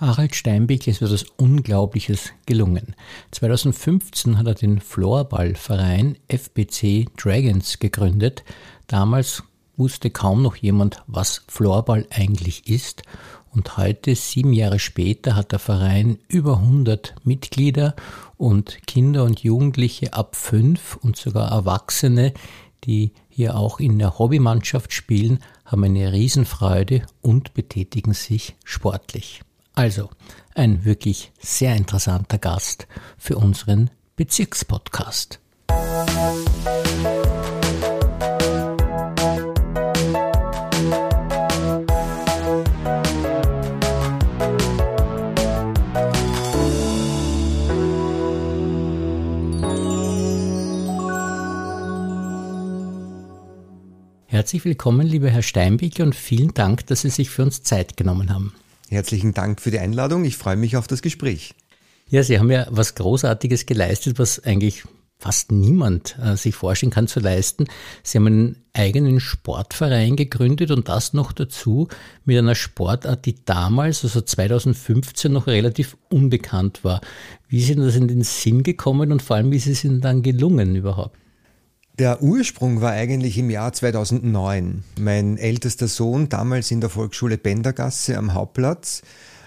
Harald Steinbeck ist etwas Unglaubliches gelungen. 2015 hat er den Floorballverein FBC Dragons gegründet. Damals wusste kaum noch jemand, was Floorball eigentlich ist. Und heute, sieben Jahre später, hat der Verein über 100 Mitglieder und Kinder und Jugendliche ab fünf und sogar Erwachsene, die hier auch in der Hobbymannschaft spielen, haben eine Riesenfreude und betätigen sich sportlich. Also ein wirklich sehr interessanter Gast für unseren Bezirkspodcast. Herzlich willkommen, lieber Herr Steinbeck, und vielen Dank, dass Sie sich für uns Zeit genommen haben. Herzlichen Dank für die Einladung. Ich freue mich auf das Gespräch. Ja, Sie haben ja was Großartiges geleistet, was eigentlich fast niemand äh, sich vorstellen kann zu leisten. Sie haben einen eigenen Sportverein gegründet und das noch dazu mit einer Sportart, die damals, also 2015, noch relativ unbekannt war. Wie sind das in den Sinn gekommen und vor allem, wie ist es Ihnen dann gelungen überhaupt? Der Ursprung war eigentlich im Jahr 2009. Mein ältester Sohn, damals in der Volksschule Bendergasse am Hauptplatz,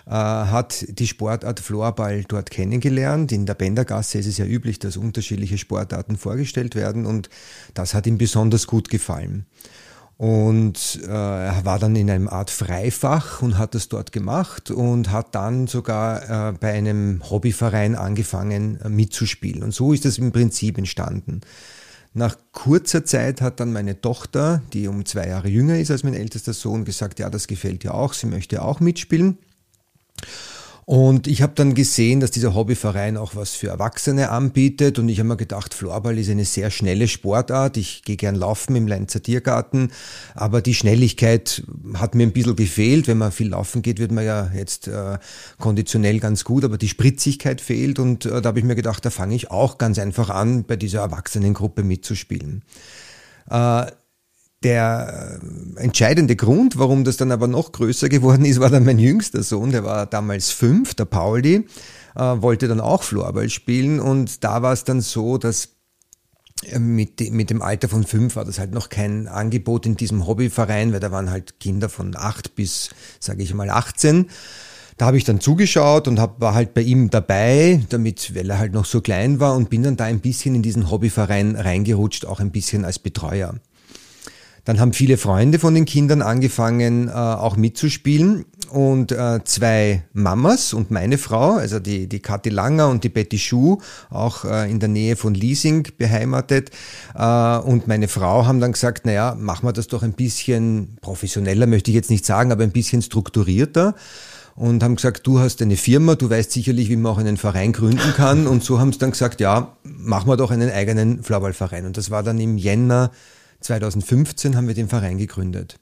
äh, hat die Sportart Floorball dort kennengelernt. In der Bendergasse ist es ja üblich, dass unterschiedliche Sportarten vorgestellt werden und das hat ihm besonders gut gefallen. Und äh, er war dann in einem Art Freifach und hat das dort gemacht und hat dann sogar äh, bei einem Hobbyverein angefangen äh, mitzuspielen. Und so ist es im Prinzip entstanden. Nach kurzer Zeit hat dann meine Tochter, die um zwei Jahre jünger ist als mein ältester Sohn, gesagt, ja, das gefällt ihr auch, sie möchte auch mitspielen. Und ich habe dann gesehen, dass dieser Hobbyverein auch was für Erwachsene anbietet und ich habe mir gedacht, Floorball ist eine sehr schnelle Sportart. Ich gehe gern laufen im Leinzer Tiergarten, aber die Schnelligkeit hat mir ein bisschen gefehlt. Wenn man viel laufen geht, wird man ja jetzt äh, konditionell ganz gut, aber die Spritzigkeit fehlt und äh, da habe ich mir gedacht, da fange ich auch ganz einfach an, bei dieser Erwachsenengruppe mitzuspielen. Äh, der äh, entscheidende Grund, warum das dann aber noch größer geworden ist, war dann mein jüngster Sohn, der war damals fünf, der Pauli, äh, wollte dann auch Floorball spielen und da war es dann so, dass äh, mit, mit dem Alter von fünf war das halt noch kein Angebot in diesem Hobbyverein, weil da waren halt Kinder von acht bis, sage ich mal, 18. Da habe ich dann zugeschaut und hab, war halt bei ihm dabei, damit, weil er halt noch so klein war und bin dann da ein bisschen in diesen Hobbyverein reingerutscht, auch ein bisschen als Betreuer. Dann haben viele Freunde von den Kindern angefangen, äh, auch mitzuspielen. Und äh, zwei Mamas und meine Frau, also die, die Kathi Langer und die Betty Schuh, auch äh, in der Nähe von Leasing beheimatet. Und meine Frau haben dann gesagt, naja, machen wir das doch ein bisschen professioneller, möchte ich jetzt nicht sagen, aber ein bisschen strukturierter und haben gesagt, du hast eine Firma, du weißt sicherlich, wie man auch einen Verein gründen kann. Und so haben sie dann gesagt, ja, machen wir doch einen eigenen Floorballverein. Und das war dann im Jänner 2015 haben wir den Verein gegründet.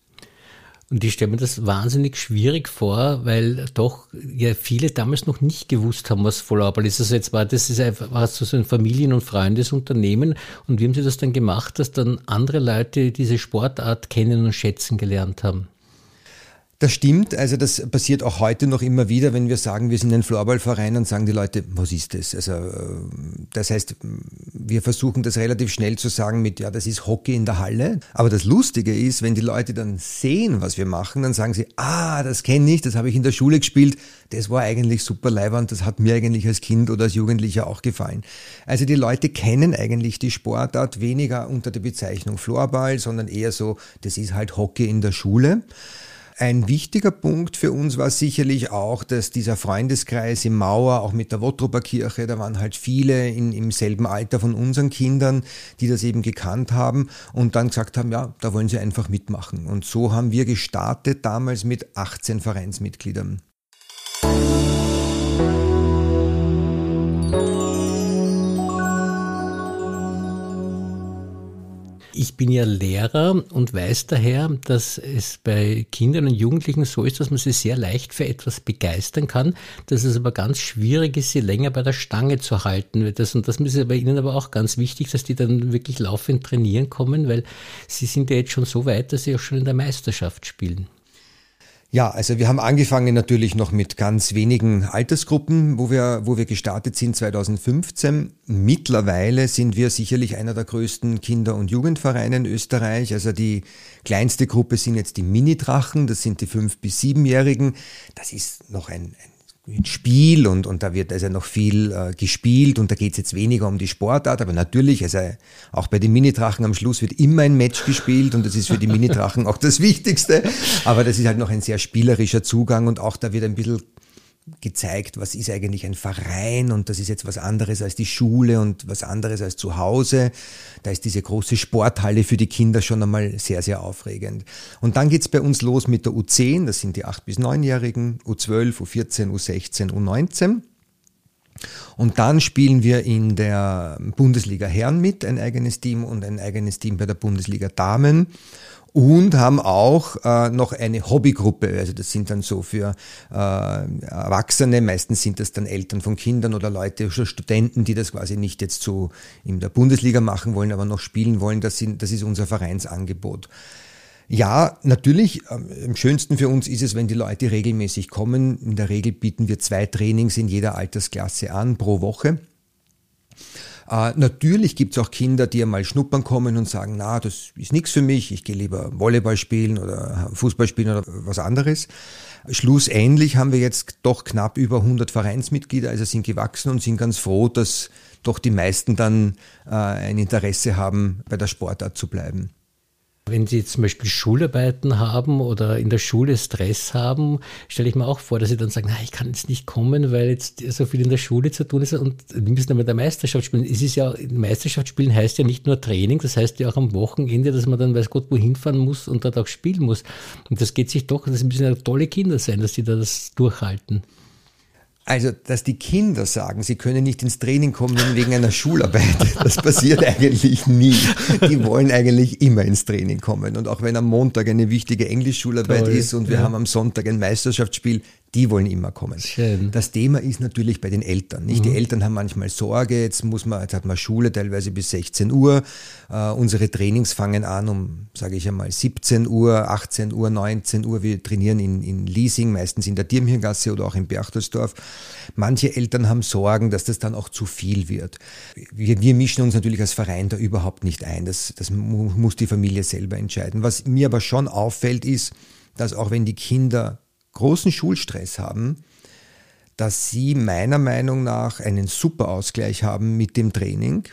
Und ich stelle mir das wahnsinnig schwierig vor, weil doch ja viele damals noch nicht gewusst haben, was Volleyball ist. Also jetzt war das ist einfach war so ein Familien- und Freundesunternehmen. Und wie haben Sie das dann gemacht, dass dann andere Leute diese Sportart kennen und schätzen gelernt haben? Das stimmt, also das passiert auch heute noch immer wieder, wenn wir sagen, wir sind ein Floorballverein, dann sagen die Leute, was ist das? Also äh, das heißt, wir versuchen das relativ schnell zu sagen mit, ja, das ist Hockey in der Halle. Aber das Lustige ist, wenn die Leute dann sehen, was wir machen, dann sagen sie, ah, das kenne ich, das habe ich in der Schule gespielt, das war eigentlich super leibernd, das hat mir eigentlich als Kind oder als Jugendlicher auch gefallen. Also die Leute kennen eigentlich die Sportart weniger unter der Bezeichnung Floorball, sondern eher so, das ist halt Hockey in der Schule. Ein wichtiger Punkt für uns war sicherlich auch, dass dieser Freundeskreis im Mauer, auch mit der Wottroper Kirche, da waren halt viele in, im selben Alter von unseren Kindern, die das eben gekannt haben und dann gesagt haben, ja, da wollen sie einfach mitmachen. Und so haben wir gestartet damals mit 18 Vereinsmitgliedern. Ich bin ja Lehrer und weiß daher, dass es bei Kindern und Jugendlichen so ist, dass man sie sehr leicht für etwas begeistern kann, dass es aber ganz schwierig ist, sie länger bei der Stange zu halten. Das, und das ist bei Ihnen aber auch ganz wichtig, dass die dann wirklich laufend trainieren kommen, weil Sie sind ja jetzt schon so weit, dass Sie auch schon in der Meisterschaft spielen. Ja, also wir haben angefangen natürlich noch mit ganz wenigen Altersgruppen, wo wir, wo wir gestartet sind 2015. Mittlerweile sind wir sicherlich einer der größten Kinder- und Jugendvereine in Österreich. Also die kleinste Gruppe sind jetzt die Mini-Drachen, das sind die fünf bis siebenjährigen. Das ist noch ein, ein Spiel und, und da wird also noch viel äh, gespielt und da geht es jetzt weniger um die Sportart, aber natürlich, also auch bei den Minidrachen am Schluss wird immer ein Match gespielt und das ist für die Minidrachen auch das Wichtigste, aber das ist halt noch ein sehr spielerischer Zugang und auch da wird ein bisschen gezeigt, was ist eigentlich ein Verein und das ist jetzt was anderes als die Schule und was anderes als zu Hause. Da ist diese große Sporthalle für die Kinder schon einmal sehr, sehr aufregend. Und dann geht's bei uns los mit der U10, das sind die 8- bis 9-Jährigen, U12, U14, U16, U19. Und dann spielen wir in der Bundesliga Herren mit, ein eigenes Team und ein eigenes Team bei der Bundesliga Damen und haben auch äh, noch eine Hobbygruppe. Also das sind dann so für äh, Erwachsene, meistens sind das dann Eltern von Kindern oder Leute, Studenten, die das quasi nicht jetzt so in der Bundesliga machen wollen, aber noch spielen wollen. Das, sind, das ist unser Vereinsangebot. Ja, natürlich, am schönsten für uns ist es, wenn die Leute regelmäßig kommen. In der Regel bieten wir zwei Trainings in jeder Altersklasse an pro Woche. Äh, natürlich gibt es auch Kinder, die einmal schnuppern kommen und sagen, na, das ist nichts für mich, ich gehe lieber Volleyball spielen oder Fußball spielen oder was anderes. Schlussendlich haben wir jetzt doch knapp über 100 Vereinsmitglieder, also sind gewachsen und sind ganz froh, dass doch die meisten dann äh, ein Interesse haben, bei der Sportart zu bleiben. Wenn Sie zum Beispiel Schularbeiten haben oder in der Schule Stress haben, stelle ich mir auch vor, dass Sie dann sagen, na, ich kann jetzt nicht kommen, weil jetzt so viel in der Schule zu tun ist und die müssen dann mit der Meisterschaft spielen. Es ist ja, Meisterschaft spielen heißt ja nicht nur Training, das heißt ja auch am Wochenende, dass man dann weiß Gott wohin fahren muss und dort auch spielen muss. Und das geht sich doch, das müssen ja tolle Kinder sein, dass die da das durchhalten. Also, dass die Kinder sagen, sie können nicht ins Training kommen wegen einer Schularbeit, das passiert eigentlich nie. Die wollen eigentlich immer ins Training kommen. Und auch wenn am Montag eine wichtige Englischschularbeit Toll, ist und wir ja. haben am Sonntag ein Meisterschaftsspiel, die wollen immer kommen. Schön. Das Thema ist natürlich bei den Eltern. Nicht? Mhm. Die Eltern haben manchmal Sorge, jetzt muss man, jetzt hat man Schule teilweise bis 16 Uhr. Uh, unsere Trainings fangen an um, sage ich einmal, 17 Uhr, 18 Uhr, 19 Uhr. Wir trainieren in, in Leasing, meistens in der Dirmhirngasse oder auch in Berchtesdorf. Manche Eltern haben Sorgen, dass das dann auch zu viel wird. Wir, wir mischen uns natürlich als Verein da überhaupt nicht ein. Das, das muss die Familie selber entscheiden. Was mir aber schon auffällt, ist, dass auch wenn die Kinder großen Schulstress haben, dass sie meiner Meinung nach einen super Ausgleich haben mit dem Training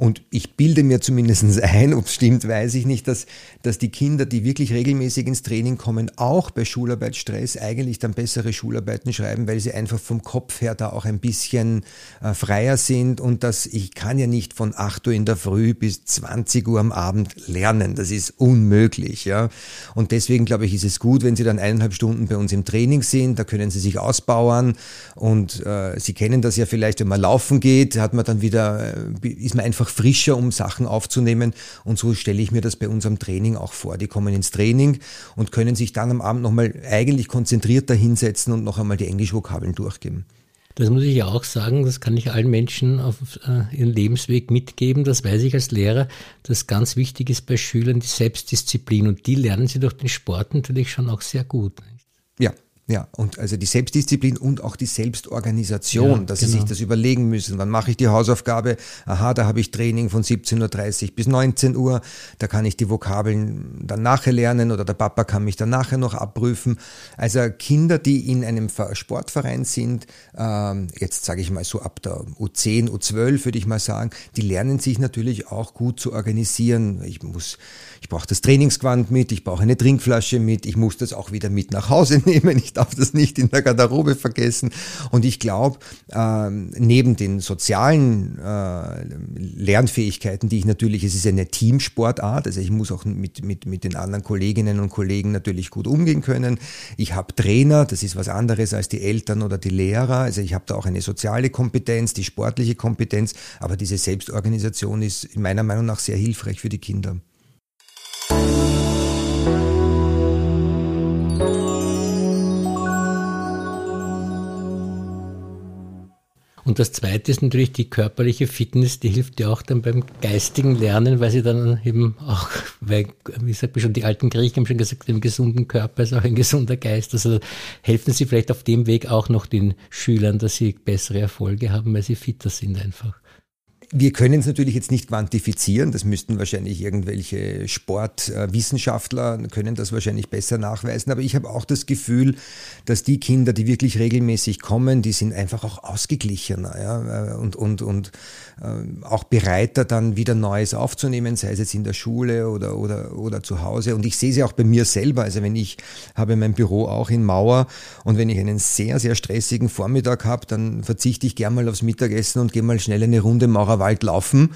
und ich bilde mir zumindest ein, ob es stimmt, weiß ich nicht, dass, dass die Kinder, die wirklich regelmäßig ins Training kommen, auch bei Schularbeitsstress eigentlich dann bessere Schularbeiten schreiben, weil sie einfach vom Kopf her da auch ein bisschen äh, freier sind und dass ich kann ja nicht von 8 Uhr in der Früh bis 20 Uhr am Abend lernen. Das ist unmöglich, ja. Und deswegen glaube ich, ist es gut, wenn sie dann eineinhalb Stunden bei uns im Training sind, da können sie sich ausbauen und äh, sie kennen das ja vielleicht, wenn man laufen geht, hat man dann wieder, äh, ist man einfach frischer, um Sachen aufzunehmen. Und so stelle ich mir das bei unserem Training auch vor. Die kommen ins Training und können sich dann am Abend nochmal eigentlich konzentrierter hinsetzen und noch einmal die Englischvokabeln durchgeben. Das muss ich ja auch sagen, das kann ich allen Menschen auf äh, ihren Lebensweg mitgeben. Das weiß ich als Lehrer, dass ganz wichtig ist bei Schülern die Selbstdisziplin und die lernen sie durch den Sport natürlich schon auch sehr gut. Ja, ja, und also die Selbstdisziplin und auch die Selbstorganisation, ja, dass genau. sie sich genau. das überlegen müssen. Wann mache ich die Hausaufgabe? Aha, da habe ich Training von 17.30 Uhr bis 19 Uhr. Da kann ich die Vokabeln dann nachher lernen oder der Papa kann mich dann nachher noch abprüfen. Also Kinder, die in einem Sportverein sind, ähm, jetzt sage ich mal so ab der U10, U12 würde ich mal sagen, die lernen sich natürlich auch gut zu organisieren. Ich muss, ich brauche das Trainingsquant mit, ich brauche eine Trinkflasche mit, ich muss das auch wieder mit nach Hause nehmen. Ich darf das nicht in der Garderobe vergessen. Und ich glaube, äh, neben den sozialen äh, Lernfähigkeiten, die ich natürlich, es ist eine Teamsportart, also ich muss auch mit, mit, mit den anderen Kolleginnen und Kollegen natürlich gut umgehen können. Ich habe Trainer, das ist was anderes als die Eltern oder die Lehrer. Also ich habe da auch eine soziale Kompetenz, die sportliche Kompetenz, aber diese Selbstorganisation ist meiner Meinung nach sehr hilfreich für die Kinder. Und das Zweite ist natürlich die körperliche Fitness, die hilft ja auch dann beim geistigen Lernen, weil sie dann eben auch, weil, wie sagt man schon, die alten Griechen haben schon gesagt, im gesunden Körper ist auch ein gesunder Geist. Also helfen sie vielleicht auf dem Weg auch noch den Schülern, dass sie bessere Erfolge haben, weil sie fitter sind einfach. Wir können es natürlich jetzt nicht quantifizieren, das müssten wahrscheinlich irgendwelche Sportwissenschaftler können das wahrscheinlich besser nachweisen, aber ich habe auch das Gefühl, dass die Kinder, die wirklich regelmäßig kommen, die sind einfach auch ausgeglichener ja, und, und, und äh, auch bereiter dann wieder Neues aufzunehmen, sei es jetzt in der Schule oder, oder, oder zu Hause. Und ich sehe sie auch bei mir selber, also wenn ich habe mein Büro auch in Mauer und wenn ich einen sehr, sehr stressigen Vormittag habe, dann verzichte ich gern mal aufs Mittagessen und gehe mal schnell eine Runde Maurer Wald laufen,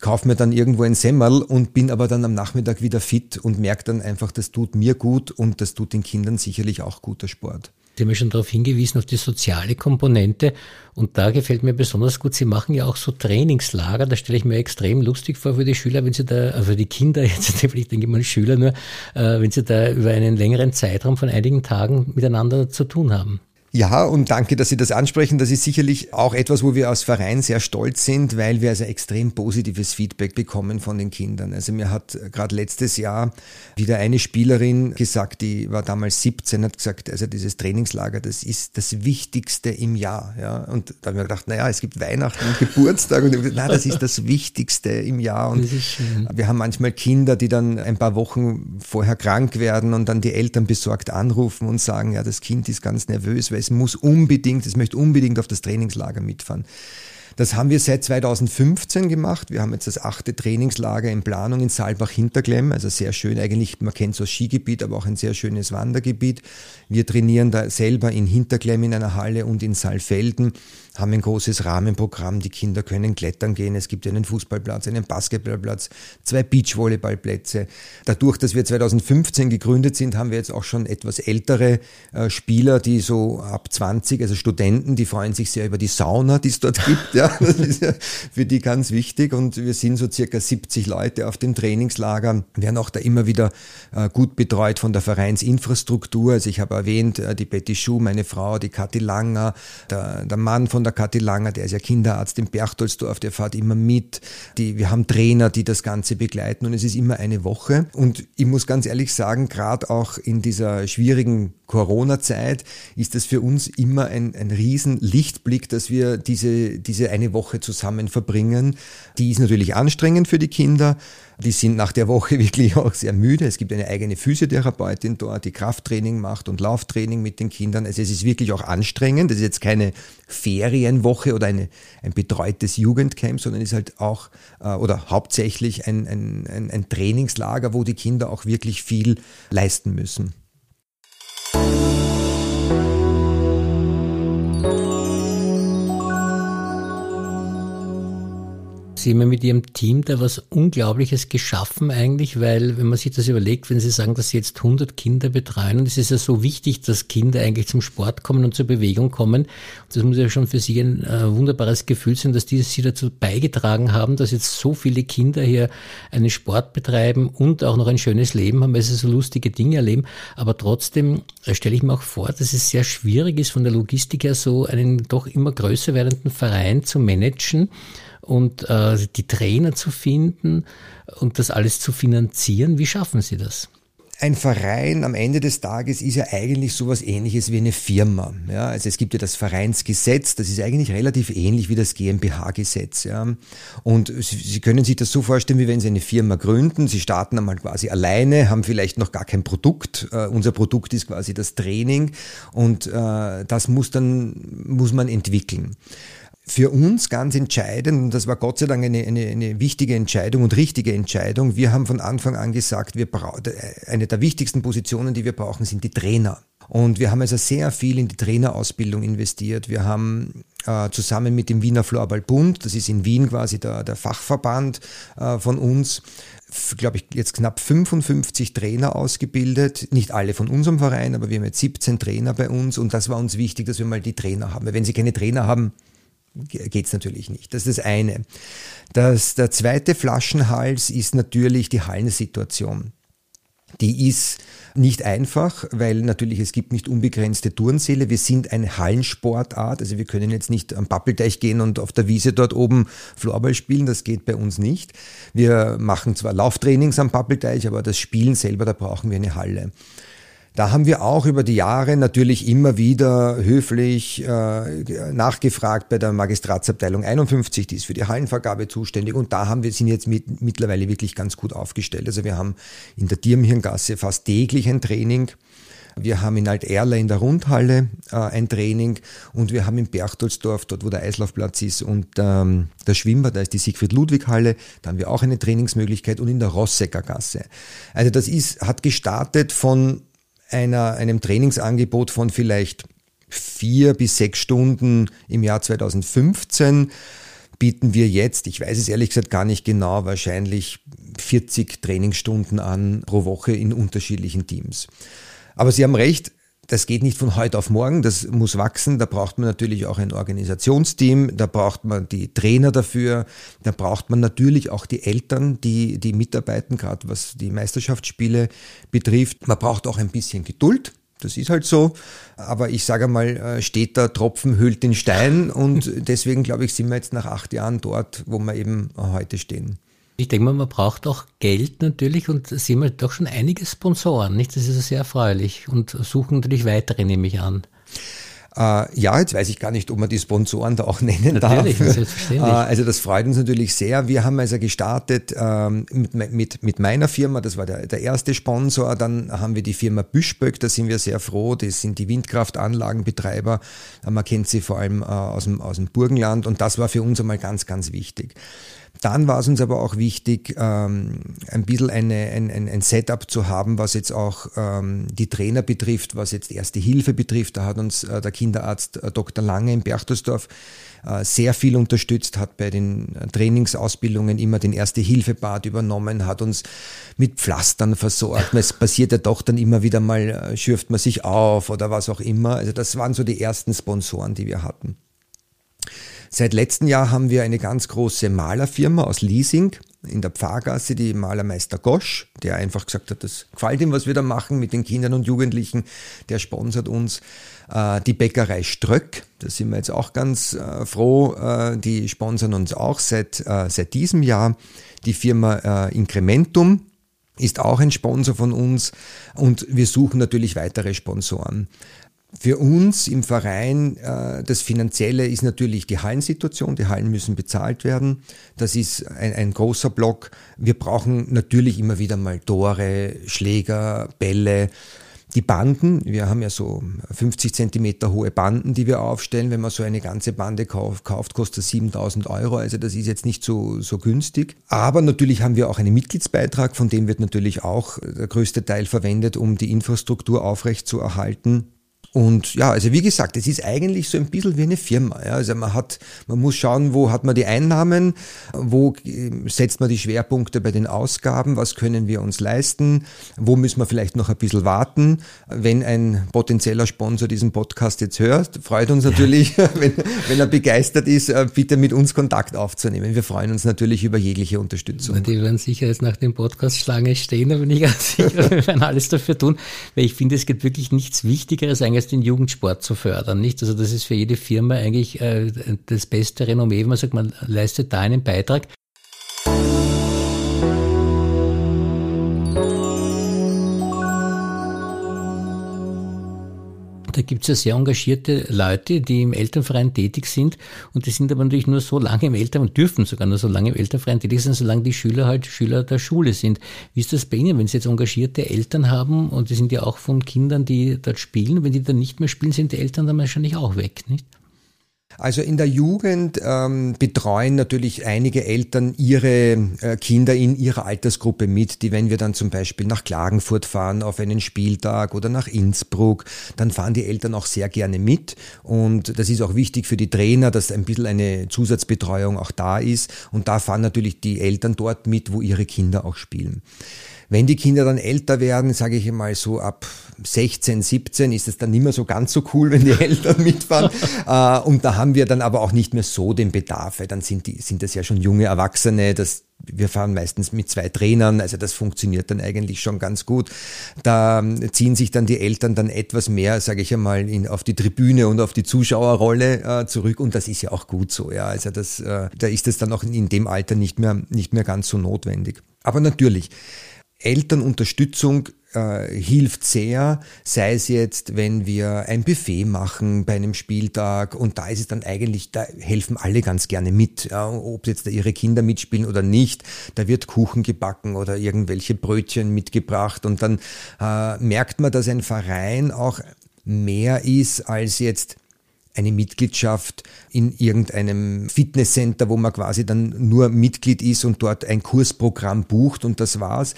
kaufe mir dann irgendwo ein Semmerl und bin aber dann am Nachmittag wieder fit und merke dann einfach, das tut mir gut und das tut den Kindern sicherlich auch guter Sport. Sie haben ja schon darauf hingewiesen, auf die soziale Komponente. Und da gefällt mir besonders gut, Sie machen ja auch so Trainingslager. Da stelle ich mir extrem lustig vor für die Schüler, wenn Sie da, also die Kinder, jetzt ich denke mal Schüler nur, äh, wenn Sie da über einen längeren Zeitraum von einigen Tagen miteinander zu tun haben. Ja, und danke, dass Sie das ansprechen. Das ist sicherlich auch etwas, wo wir als Verein sehr stolz sind, weil wir also extrem positives Feedback bekommen von den Kindern. Also mir hat gerade letztes Jahr wieder eine Spielerin gesagt, die war damals 17, hat gesagt, also dieses Trainingslager, das ist das Wichtigste im Jahr. Ja, und da haben wir gedacht, naja, es gibt Weihnachten und Geburtstag und gesagt, na, das ist das Wichtigste im Jahr. Und wir haben manchmal Kinder, die dann ein paar Wochen vorher krank werden und dann die Eltern besorgt anrufen und sagen, ja, das Kind ist ganz nervös, weil es muss unbedingt, es möchte unbedingt auf das Trainingslager mitfahren. Das haben wir seit 2015 gemacht. Wir haben jetzt das achte Trainingslager in Planung in Saalbach-Hinterklemm, also sehr schön eigentlich, man kennt so das Skigebiet, aber auch ein sehr schönes Wandergebiet. Wir trainieren da selber in Hinterklemm in einer Halle und in Saalfelden haben ein großes Rahmenprogramm. Die Kinder können klettern gehen. Es gibt einen Fußballplatz, einen Basketballplatz, zwei Beachvolleyballplätze. Dadurch, dass wir 2015 gegründet sind, haben wir jetzt auch schon etwas ältere äh, Spieler, die so ab 20, also Studenten, die freuen sich sehr über die Sauna, die es dort gibt. Ja, das ist ja für die ganz wichtig. Und wir sind so circa 70 Leute auf dem Trainingslager, werden auch da immer wieder äh, gut betreut von der Vereinsinfrastruktur. Also ich habe erwähnt, äh, die Betty Schuh, meine Frau, die Kathi Langer, der, der Mann von der Kathi Langer, der ist ja Kinderarzt in Berchtoldsdorf, der fährt immer mit. Die, wir haben Trainer, die das Ganze begleiten und es ist immer eine Woche. Und ich muss ganz ehrlich sagen, gerade auch in dieser schwierigen Corona-Zeit ist das für uns immer ein, ein riesen Lichtblick, dass wir diese, diese eine Woche zusammen verbringen. Die ist natürlich anstrengend für die Kinder, die sind nach der Woche wirklich auch sehr müde. Es gibt eine eigene Physiotherapeutin dort, die Krafttraining macht und Lauftraining mit den Kindern. Also es ist wirklich auch anstrengend. Das ist jetzt keine Ferienwoche oder eine, ein betreutes Jugendcamp, sondern ist halt auch äh, oder hauptsächlich ein, ein, ein, ein Trainingslager, wo die Kinder auch wirklich viel leisten müssen. you. Sie haben mit Ihrem Team da was Unglaubliches geschaffen eigentlich, weil wenn man sich das überlegt, wenn Sie sagen, dass Sie jetzt 100 Kinder betreuen und es ist ja so wichtig, dass Kinder eigentlich zum Sport kommen und zur Bewegung kommen. Das muss ja schon für Sie ein äh, wunderbares Gefühl sein, dass die Sie dazu beigetragen haben, dass jetzt so viele Kinder hier einen Sport betreiben und auch noch ein schönes Leben haben, weil sie so lustige Dinge erleben. Aber trotzdem äh, stelle ich mir auch vor, dass es sehr schwierig ist, von der Logistik her so einen doch immer größer werdenden Verein zu managen und äh, die Trainer zu finden und das alles zu finanzieren. Wie schaffen Sie das? Ein Verein am Ende des Tages ist ja eigentlich sowas ähnliches wie eine Firma. Ja, also es gibt ja das Vereinsgesetz, das ist eigentlich relativ ähnlich wie das GmbH-Gesetz. Ja. Und Sie können sich das so vorstellen, wie wenn Sie eine Firma gründen. Sie starten einmal quasi alleine, haben vielleicht noch gar kein Produkt. Uh, unser Produkt ist quasi das Training und uh, das muss dann, muss man entwickeln für uns ganz entscheidend, und das war Gott sei Dank eine, eine, eine wichtige Entscheidung und richtige Entscheidung, wir haben von Anfang an gesagt, wir eine der wichtigsten Positionen, die wir brauchen, sind die Trainer. Und wir haben also sehr viel in die Trainerausbildung investiert. Wir haben äh, zusammen mit dem Wiener Floorballbund, das ist in Wien quasi der, der Fachverband äh, von uns, glaube ich, jetzt knapp 55 Trainer ausgebildet. Nicht alle von unserem Verein, aber wir haben jetzt 17 Trainer bei uns und das war uns wichtig, dass wir mal die Trainer haben. Weil wenn sie keine Trainer haben, geht es natürlich nicht. Das ist das eine. Das, der zweite Flaschenhals ist natürlich die Hallensituation. Die ist nicht einfach, weil natürlich es gibt nicht unbegrenzte Turnsäle. Wir sind eine Hallensportart, also wir können jetzt nicht am Pappelteich gehen und auf der Wiese dort oben Floorball spielen, das geht bei uns nicht. Wir machen zwar Lauftrainings am Pappelteich, aber das Spielen selber, da brauchen wir eine Halle. Da haben wir auch über die Jahre natürlich immer wieder höflich äh, nachgefragt bei der Magistratsabteilung 51, die ist für die Hallenvergabe zuständig. Und da haben wir sind jetzt mit, mittlerweile wirklich ganz gut aufgestellt. Also wir haben in der Dirmhirngasse fast täglich ein Training. Wir haben in Alt-Erla in der Rundhalle äh, ein Training und wir haben in Berchtoldsdorf, dort wo der Eislaufplatz ist und ähm, der Schwimmbad, da ist die Siegfried-Ludwig-Halle, da haben wir auch eine Trainingsmöglichkeit und in der Rossecker Gasse. Also das ist, hat gestartet von einer, einem Trainingsangebot von vielleicht vier bis sechs Stunden im Jahr 2015 bieten wir jetzt, ich weiß es ehrlich gesagt gar nicht genau, wahrscheinlich 40 Trainingsstunden an pro Woche in unterschiedlichen Teams. Aber Sie haben recht, das geht nicht von heute auf morgen, das muss wachsen. Da braucht man natürlich auch ein Organisationsteam, da braucht man die Trainer dafür, da braucht man natürlich auch die Eltern, die, die mitarbeiten, gerade was die Meisterschaftsspiele betrifft. Man braucht auch ein bisschen Geduld. Das ist halt so. Aber ich sage mal, äh, steht der Tropfen hüllt den Stein und deswegen glaube ich, sind wir jetzt nach acht Jahren dort, wo wir eben heute stehen. Ich denke mal, man braucht auch Geld natürlich und sehen wir doch schon einige Sponsoren, nicht? Das ist sehr erfreulich und suchen natürlich weitere, nehme ich an. Äh, ja, jetzt weiß ich gar nicht, ob man die Sponsoren da auch nennen natürlich, darf. Selbstverständlich. Äh, also das freut uns natürlich sehr. Wir haben also gestartet ähm, mit, mit, mit meiner Firma, das war der, der erste Sponsor. Dann haben wir die Firma Büschböck, da sind wir sehr froh. Das sind die Windkraftanlagenbetreiber. Man kennt sie vor allem äh, aus, dem, aus dem Burgenland und das war für uns einmal ganz, ganz wichtig. Dann war es uns aber auch wichtig, ähm, ein bisschen eine, ein, ein, ein Setup zu haben, was jetzt auch ähm, die Trainer betrifft, was jetzt Erste Hilfe betrifft. Da hat uns äh, der Kinderarzt äh, Dr. Lange in Berchtesdorf äh, sehr viel unterstützt, hat bei den Trainingsausbildungen immer den Erste-Hilfe-Bad übernommen, hat uns mit Pflastern versorgt. Es passiert ja doch dann immer wieder mal, äh, schürft man sich auf oder was auch immer. Also das waren so die ersten Sponsoren, die wir hatten. Seit letztem Jahr haben wir eine ganz große Malerfirma aus Leasing in der Pfarrgasse, die Malermeister Gosch, der einfach gesagt hat, das gefällt ihm, was wir da machen mit den Kindern und Jugendlichen. Der sponsert uns. Äh, die Bäckerei Ströck, da sind wir jetzt auch ganz äh, froh, äh, die sponsern uns auch seit, seit diesem Jahr. Die Firma Incrementum, ist auch ein Sponsor von uns und wir suchen natürlich weitere Sponsoren. Für uns im Verein, äh, das Finanzielle ist natürlich die Hallensituation. Die Hallen müssen bezahlt werden. Das ist ein, ein, großer Block. Wir brauchen natürlich immer wieder mal Tore, Schläger, Bälle. Die Banden, wir haben ja so 50 Zentimeter hohe Banden, die wir aufstellen. Wenn man so eine ganze Bande kauft, kostet 7000 Euro. Also das ist jetzt nicht so, so günstig. Aber natürlich haben wir auch einen Mitgliedsbeitrag, von dem wird natürlich auch der größte Teil verwendet, um die Infrastruktur aufrecht zu erhalten. Und ja, also wie gesagt, es ist eigentlich so ein bisschen wie eine Firma. Ja. Also man hat, man muss schauen, wo hat man die Einnahmen, wo setzt man die Schwerpunkte bei den Ausgaben, was können wir uns leisten, wo müssen wir vielleicht noch ein bisschen warten. Wenn ein potenzieller Sponsor diesen Podcast jetzt hört, freut uns natürlich, ja. wenn, wenn er begeistert ist, äh, bitte mit uns Kontakt aufzunehmen. Wir freuen uns natürlich über jegliche Unterstützung. Die werden sicher jetzt nach dem Podcast Schlange stehen, da bin ich ganz sicher, wir werden alles dafür tun, weil ich finde, es gibt wirklich nichts Wichtigeres eigentlich heißt, den Jugendsport zu fördern, nicht? Also das ist für jede Firma eigentlich äh, das beste Renommee, wenn man sagt, man leistet da einen Beitrag. Da gibt es ja sehr engagierte Leute, die im Elternverein tätig sind und die sind aber natürlich nur so lange im Elternverein, dürfen sogar nur so lange im Elternverein tätig sein, solange die Schüler halt Schüler der Schule sind. Wie ist das bei Ihnen, wenn Sie jetzt engagierte Eltern haben und die sind ja auch von Kindern, die dort spielen, wenn die dann nicht mehr spielen, sind die Eltern dann wahrscheinlich auch weg, nicht? Also in der Jugend ähm, betreuen natürlich einige Eltern ihre äh, Kinder in ihrer Altersgruppe mit, die wenn wir dann zum Beispiel nach Klagenfurt fahren auf einen Spieltag oder nach Innsbruck, dann fahren die Eltern auch sehr gerne mit und das ist auch wichtig für die Trainer, dass ein bisschen eine Zusatzbetreuung auch da ist und da fahren natürlich die Eltern dort mit, wo ihre Kinder auch spielen. Wenn die Kinder dann älter werden, sage ich mal so ab 16, 17 ist es dann nicht mehr so ganz so cool, wenn die Eltern mitfahren. Äh, und da haben wir dann aber auch nicht mehr so den Bedarf, weil dann sind, die, sind das ja schon junge Erwachsene, das wir fahren meistens mit zwei Trainern, also das funktioniert dann eigentlich schon ganz gut. Da ziehen sich dann die Eltern dann etwas mehr, sage ich einmal, in, auf die Tribüne und auf die Zuschauerrolle äh, zurück und das ist ja auch gut so. Ja, also das, äh, da ist es dann auch in dem Alter nicht mehr nicht mehr ganz so notwendig. Aber natürlich Elternunterstützung äh, hilft sehr, sei es jetzt, wenn wir ein Buffet machen bei einem Spieltag und da ist es dann eigentlich, da helfen alle ganz gerne mit, ja, ob jetzt ihre Kinder mitspielen oder nicht, da wird Kuchen gebacken oder irgendwelche Brötchen mitgebracht und dann äh, merkt man, dass ein Verein auch mehr ist als jetzt eine Mitgliedschaft in irgendeinem Fitnesscenter, wo man quasi dann nur Mitglied ist und dort ein Kursprogramm bucht und das war's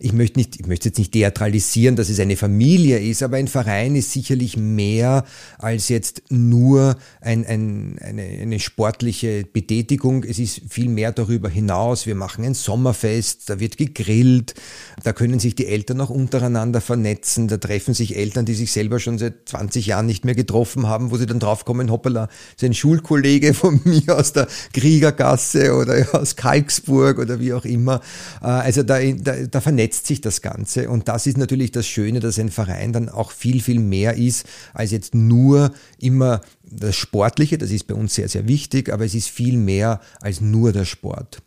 ich möchte nicht, ich möchte jetzt nicht theatralisieren, dass es eine Familie ist, aber ein Verein ist sicherlich mehr als jetzt nur ein, ein, eine, eine sportliche Betätigung. Es ist viel mehr darüber hinaus. Wir machen ein Sommerfest, da wird gegrillt, da können sich die Eltern auch untereinander vernetzen, da treffen sich Eltern, die sich selber schon seit 20 Jahren nicht mehr getroffen haben, wo sie dann draufkommen, hoppala, ist ein Schulkollege von mir aus der Kriegergasse oder aus Kalksburg oder wie auch immer. Äh, also da, da, da vernetzt vernetzt sich das Ganze und das ist natürlich das Schöne, dass ein Verein dann auch viel, viel mehr ist als jetzt nur immer das Sportliche, das ist bei uns sehr, sehr wichtig, aber es ist viel mehr als nur der Sport.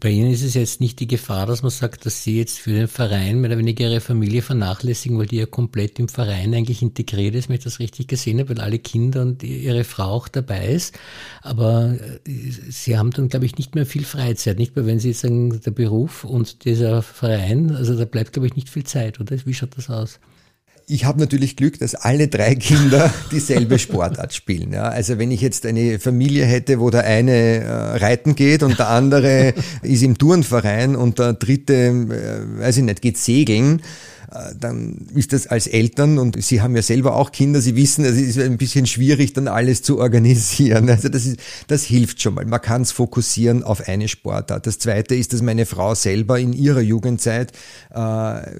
Bei Ihnen ist es jetzt nicht die Gefahr, dass man sagt, dass Sie jetzt für den Verein mehr oder weniger Ihre Familie vernachlässigen, weil die ja komplett im Verein eigentlich integriert ist, wenn ich das richtig gesehen habe, weil alle Kinder und Ihre Frau auch dabei ist. Aber äh, Sie haben dann, glaube ich, nicht mehr viel Freizeit, nicht mehr, wenn Sie jetzt sagen, der Beruf und dieser Verein, also da bleibt, glaube ich, nicht viel Zeit, oder? Wie schaut das aus? Ich habe natürlich Glück, dass alle drei Kinder dieselbe Sportart spielen. Ja. Also wenn ich jetzt eine Familie hätte, wo der eine äh, reiten geht und der andere ist im Turnverein und der dritte, äh, weiß ich nicht, geht segeln, dann ist das als Eltern und Sie haben ja selber auch Kinder, Sie wissen, es ist ein bisschen schwierig, dann alles zu organisieren. Also das ist, das hilft schon mal. Man kann es fokussieren auf eine Sportart. Das zweite ist, dass meine Frau selber in ihrer Jugendzeit äh,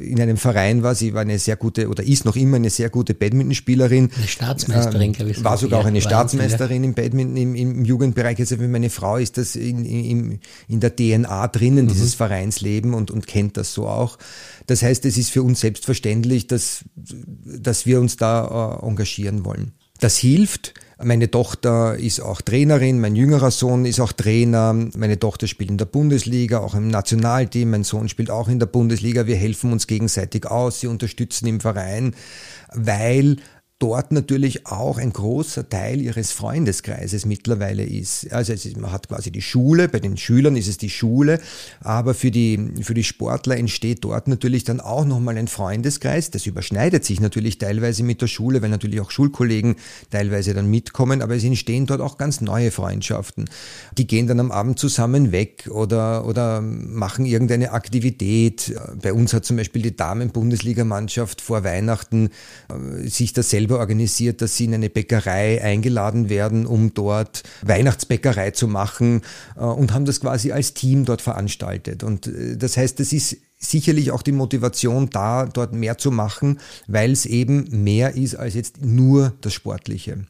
in einem Verein war. Sie war eine sehr gute oder ist noch immer eine sehr gute Badmintonspielerin. Eine Staatsmeisterin, äh, glaube ich. War sogar auch eine Staatsmeisterin im Badminton im, im Jugendbereich. Also für meine Frau ist das in, in, in der DNA drinnen, mhm. dieses Vereinsleben und, und kennt das so auch. Das heißt, es ist für uns selbstverständlich, dass, dass wir uns da äh, engagieren wollen. Das hilft. Meine Tochter ist auch Trainerin, mein jüngerer Sohn ist auch Trainer, meine Tochter spielt in der Bundesliga, auch im Nationalteam, mein Sohn spielt auch in der Bundesliga. Wir helfen uns gegenseitig aus, sie unterstützen im Verein, weil dort natürlich auch ein großer Teil ihres Freundeskreises mittlerweile ist. Also ist, man hat quasi die Schule, bei den Schülern ist es die Schule, aber für die, für die Sportler entsteht dort natürlich dann auch nochmal ein Freundeskreis. Das überschneidet sich natürlich teilweise mit der Schule, weil natürlich auch Schulkollegen teilweise dann mitkommen, aber es entstehen dort auch ganz neue Freundschaften. Die gehen dann am Abend zusammen weg oder, oder machen irgendeine Aktivität. Bei uns hat zum Beispiel die Damen-Bundesligamannschaft vor Weihnachten äh, sich das selber organisiert, dass sie in eine Bäckerei eingeladen werden, um dort Weihnachtsbäckerei zu machen äh, und haben das quasi als Team dort veranstaltet. Und äh, das heißt, das ist sicherlich auch die Motivation da, dort mehr zu machen, weil es eben mehr ist als jetzt nur das Sportliche.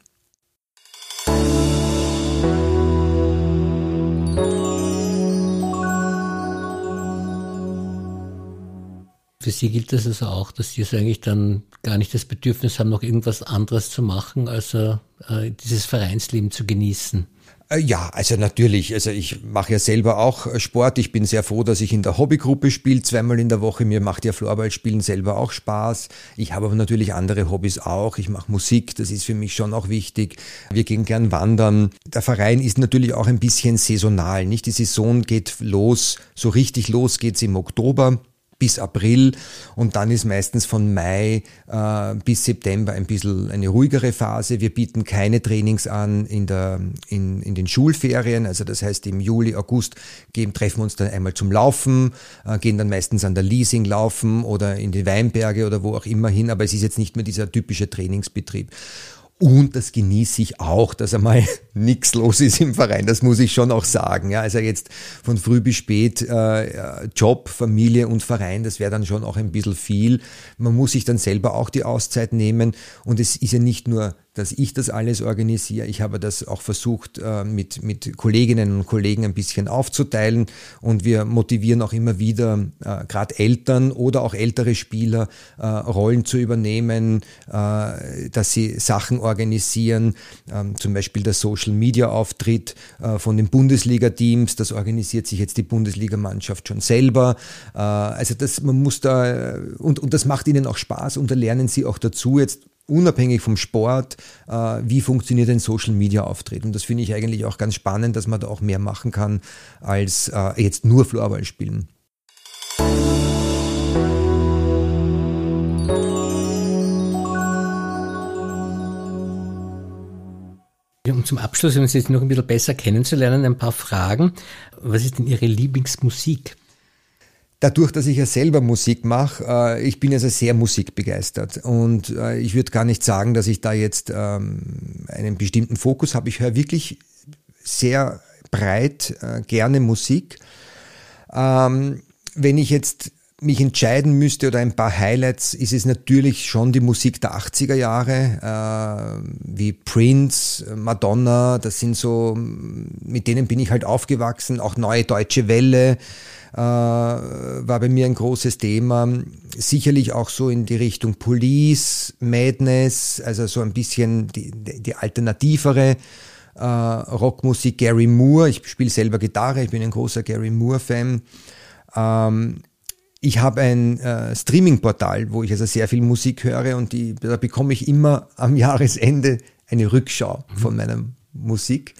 Für Sie gilt das also auch, dass Sie also eigentlich dann gar nicht das Bedürfnis haben, noch irgendwas anderes zu machen, also äh, dieses Vereinsleben zu genießen. Äh, ja, also natürlich. Also ich mache ja selber auch äh, Sport. Ich bin sehr froh, dass ich in der Hobbygruppe spiele, zweimal in der Woche. Mir macht ja Floorballspielen selber auch Spaß. Ich habe aber natürlich andere Hobbys auch. Ich mache Musik, das ist für mich schon auch wichtig. Wir gehen gern wandern. Der Verein ist natürlich auch ein bisschen saisonal. Nicht die Saison geht los, so richtig los geht's im Oktober bis April und dann ist meistens von Mai äh, bis September ein bisschen eine ruhigere Phase. Wir bieten keine Trainings an in, der, in, in den Schulferien, also das heißt im Juli, August gehen, treffen wir uns dann einmal zum Laufen, äh, gehen dann meistens an der Leasing laufen oder in die Weinberge oder wo auch immer hin, aber es ist jetzt nicht mehr dieser typische Trainingsbetrieb. Und das genieße ich auch, dass einmal nichts los ist im Verein. Das muss ich schon auch sagen. Ja, also jetzt von früh bis spät äh, Job, Familie und Verein, das wäre dann schon auch ein bisschen viel. Man muss sich dann selber auch die Auszeit nehmen. Und es ist ja nicht nur dass ich das alles organisiere. Ich habe das auch versucht, äh, mit, mit Kolleginnen und Kollegen ein bisschen aufzuteilen und wir motivieren auch immer wieder äh, gerade Eltern oder auch ältere Spieler äh, Rollen zu übernehmen, dass sie Sachen organisieren, ähm, zum Beispiel der Social Media Auftritt von den Bundesliga-Teams, das organisiert sich jetzt die Bundesligamannschaft schon selber. Also das, man muss da, und, und das macht ihnen auch Spaß und da lernen sie auch dazu jetzt unabhängig vom Sport, äh, wie funktioniert ein Social Media Auftritt. Und das finde ich eigentlich auch ganz spannend, dass man da auch mehr machen kann, als äh, jetzt nur Floorball spielen. Um zum Abschluss, um uns jetzt noch ein bisschen besser kennenzulernen, ein paar Fragen. Was ist denn Ihre Lieblingsmusik? Dadurch, dass ich ja selber Musik mache, äh, ich bin also sehr musikbegeistert und äh, ich würde gar nicht sagen, dass ich da jetzt ähm, einen bestimmten Fokus habe. Ich höre wirklich sehr breit äh, gerne Musik. Ähm, wenn ich jetzt mich entscheiden müsste oder ein paar Highlights, ist es natürlich schon die Musik der 80er Jahre, äh, wie Prince, Madonna, das sind so, mit denen bin ich halt aufgewachsen, auch Neue Deutsche Welle, äh, war bei mir ein großes Thema. Sicherlich auch so in die Richtung Police, Madness, also so ein bisschen die, die alternativere äh, Rockmusik. Gary Moore, ich spiele selber Gitarre, ich bin ein großer Gary Moore-Fan. Ähm, ich habe ein äh, Streaming-Portal, wo ich also sehr viel Musik höre und die, da bekomme ich immer am Jahresende eine Rückschau von meiner Musik.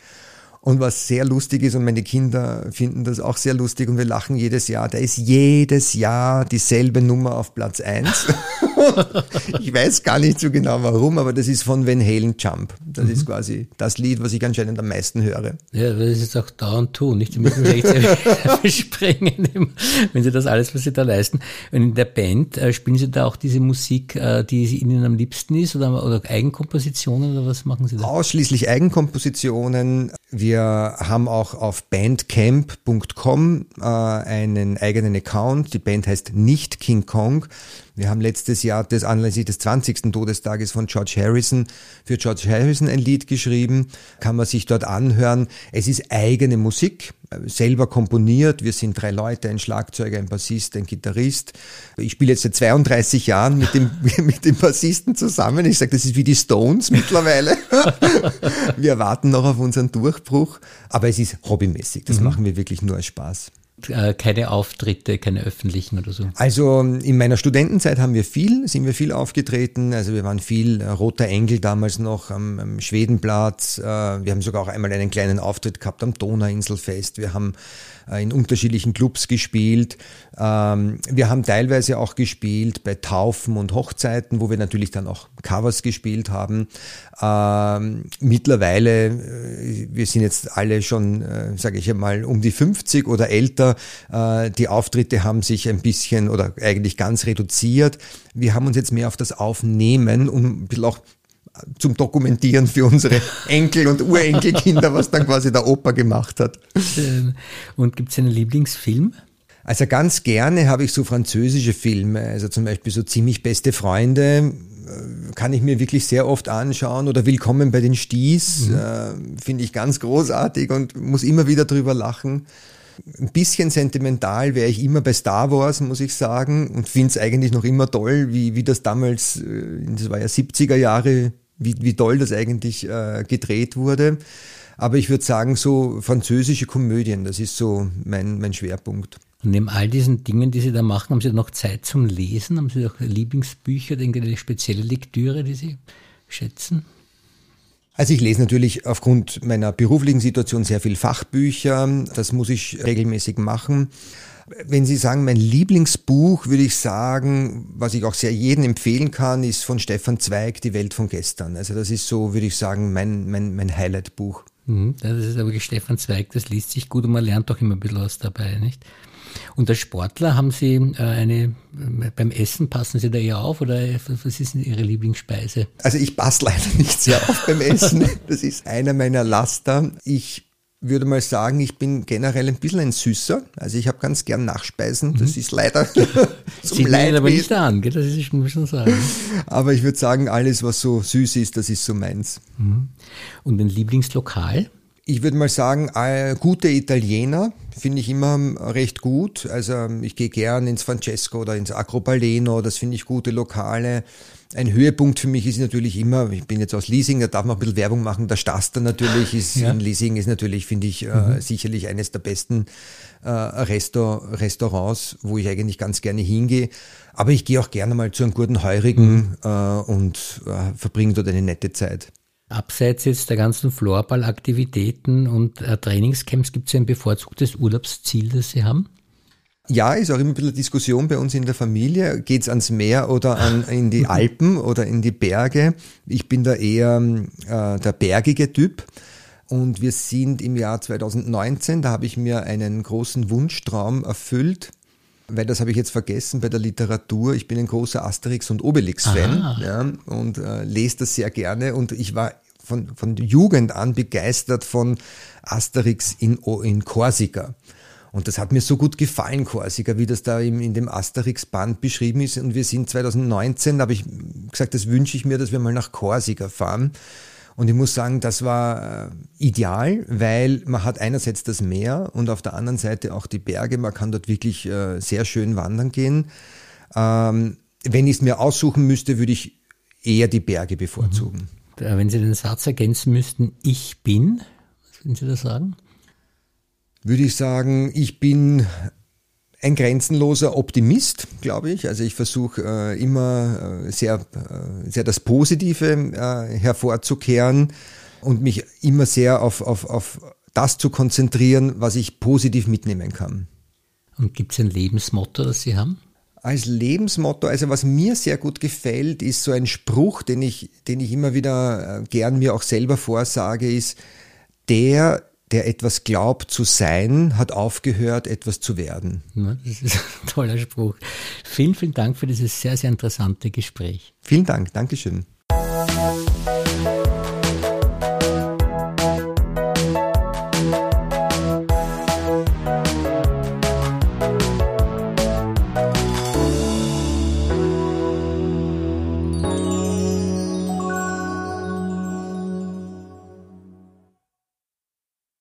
Und was sehr lustig ist, und meine Kinder finden das auch sehr lustig und wir lachen jedes Jahr, da ist jedes Jahr dieselbe Nummer auf Platz eins. ich weiß gar nicht so genau warum, aber das ist von Van Halen Jump. Das mhm. ist quasi das Lied, was ich anscheinend am meisten höre. Ja, das ist auch dauernd tun, nicht? Die müssen echt sprengen, wenn sie das alles, was sie da leisten. Und in der Band äh, spielen sie da auch diese Musik, äh, die ihnen am liebsten ist oder, oder Eigenkompositionen oder was machen sie da? Ausschließlich Eigenkompositionen. Wir haben auch auf bandcamp.com äh, einen eigenen Account. Die Band heißt nicht King Kong. Wir haben letztes Jahr das anlässlich des 20. Todestages von George Harrison für George Harrison ein Lied geschrieben. Kann man sich dort anhören. Es ist eigene Musik, selber komponiert. Wir sind drei Leute, ein Schlagzeuger, ein Bassist, ein Gitarrist. Ich spiele jetzt seit 32 Jahren mit dem, mit dem Bassisten zusammen. Ich sage, das ist wie die Stones mittlerweile. wir warten noch auf unseren Durchbruch. Aber es ist hobbymäßig. Das mhm. machen wir wirklich nur als Spaß. Äh, keine Auftritte, keine öffentlichen oder so? Also in meiner Studentenzeit haben wir viel, sind wir viel aufgetreten. Also wir waren viel äh, Roter Engel damals noch am, am Schwedenplatz. Äh, wir haben sogar auch einmal einen kleinen Auftritt gehabt am Donauinselfest. Wir haben in unterschiedlichen Clubs gespielt. Ähm, wir haben teilweise auch gespielt bei Taufen und Hochzeiten, wo wir natürlich dann auch Covers gespielt haben. Ähm, mittlerweile, äh, wir sind jetzt alle schon, äh, sage ich einmal, um die 50 oder älter. Die Auftritte haben sich ein bisschen oder eigentlich ganz reduziert. Wir haben uns jetzt mehr auf das Aufnehmen, um ein bisschen auch zum Dokumentieren für unsere Enkel und Urenkelkinder, was dann quasi der Opa gemacht hat. Und gibt es einen Lieblingsfilm? Also ganz gerne habe ich so französische Filme, also zum Beispiel so ziemlich beste Freunde, äh, kann ich mir wirklich sehr oft anschauen oder Willkommen bei den Sties, mhm. äh, finde ich ganz großartig und muss immer wieder drüber lachen. Ein bisschen sentimental wäre ich immer bei Star Wars, muss ich sagen, und finde es eigentlich noch immer toll, wie, wie das damals, äh, das war ja 70er Jahre, wie, wie toll das eigentlich äh, gedreht wurde. Aber ich würde sagen, so französische Komödien, das ist so mein, mein Schwerpunkt. Und neben all diesen Dingen, die Sie da machen, haben Sie noch Zeit zum Lesen? Haben Sie auch Lieblingsbücher, eine spezielle Lektüre, die Sie schätzen? Also ich lese natürlich aufgrund meiner beruflichen Situation sehr viel Fachbücher. Das muss ich regelmäßig machen. Wenn Sie sagen, mein Lieblingsbuch, würde ich sagen, was ich auch sehr jedem empfehlen kann, ist von Stefan Zweig, Die Welt von gestern. Also das ist so, würde ich sagen, mein, mein, mein Highlight-Buch. Mhm, das ist aber Stefan Zweig, das liest sich gut und man lernt doch immer ein bisschen was dabei, nicht? Und als Sportler haben Sie äh, eine, beim Essen passen Sie da eher auf oder was ist denn Ihre Lieblingsspeise? Also ich passe leider nicht sehr auf beim Essen. Das ist einer meiner Laster. Ich würde mal sagen, ich bin generell ein bisschen ein Süßer. Also ich habe ganz gern Nachspeisen. Das mhm. ist leider zum Sieht aber nicht an, gell? das ist schon schon sagen. Aber ich würde sagen, alles, was so süß ist, das ist so meins. Mhm. Und ein Lieblingslokal? Ich würde mal sagen, äh, gute Italiener finde ich immer recht gut. Also ich gehe gern ins Francesco oder ins Acropaleno, das finde ich gute Lokale. Ein Höhepunkt für mich ist natürlich immer, ich bin jetzt aus Leasing, da darf man ein bisschen Werbung machen, der Staster natürlich ist, ja. in Leasing ist natürlich, finde ich, äh, mhm. sicherlich eines der besten äh, Restaur Restaurants, wo ich eigentlich ganz gerne hingehe. Aber ich gehe auch gerne mal zu einem guten Heurigen mhm. äh, und äh, verbringe dort eine nette Zeit. Abseits jetzt der ganzen Floorball-Aktivitäten und äh, Trainingscamps, gibt es ein bevorzugtes Urlaubsziel, das Sie haben? Ja, ist auch immer ein bisschen Diskussion bei uns in der Familie. Geht's ans Meer oder an, in die Alpen oder in die Berge? Ich bin da eher äh, der bergige Typ. Und wir sind im Jahr 2019, da habe ich mir einen großen Wunschtraum erfüllt, weil das habe ich jetzt vergessen bei der Literatur. Ich bin ein großer Asterix- und Obelix-Fan ja, und äh, lese das sehr gerne. Und ich war von, von Jugend an begeistert von Asterix in, in Korsika. Und das hat mir so gut gefallen, Korsika, wie das da in dem Asterix-Band beschrieben ist. Und wir sind 2019, da habe ich gesagt, das wünsche ich mir, dass wir mal nach Korsika fahren. Und ich muss sagen, das war äh, ideal, weil man hat einerseits das Meer und auf der anderen Seite auch die Berge. Man kann dort wirklich äh, sehr schön wandern gehen. Ähm, wenn ich es mir aussuchen müsste, würde ich eher die Berge bevorzugen. Mhm. Wenn Sie den Satz ergänzen müssten, ich bin, was würden Sie da sagen? Würde ich sagen, ich bin ein grenzenloser Optimist, glaube ich. Also ich versuche äh, immer äh, sehr, äh, sehr das Positive äh, hervorzukehren und mich immer sehr auf, auf, auf das zu konzentrieren, was ich positiv mitnehmen kann. Und gibt es ein Lebensmotto, das Sie haben? Als Lebensmotto, also was mir sehr gut gefällt, ist so ein Spruch, den ich, den ich immer wieder gern mir auch selber vorsage, ist, der, der etwas glaubt zu sein, hat aufgehört, etwas zu werden. das ist ein toller Spruch. Vielen, vielen Dank für dieses sehr, sehr interessante Gespräch. Vielen Dank. Dankeschön.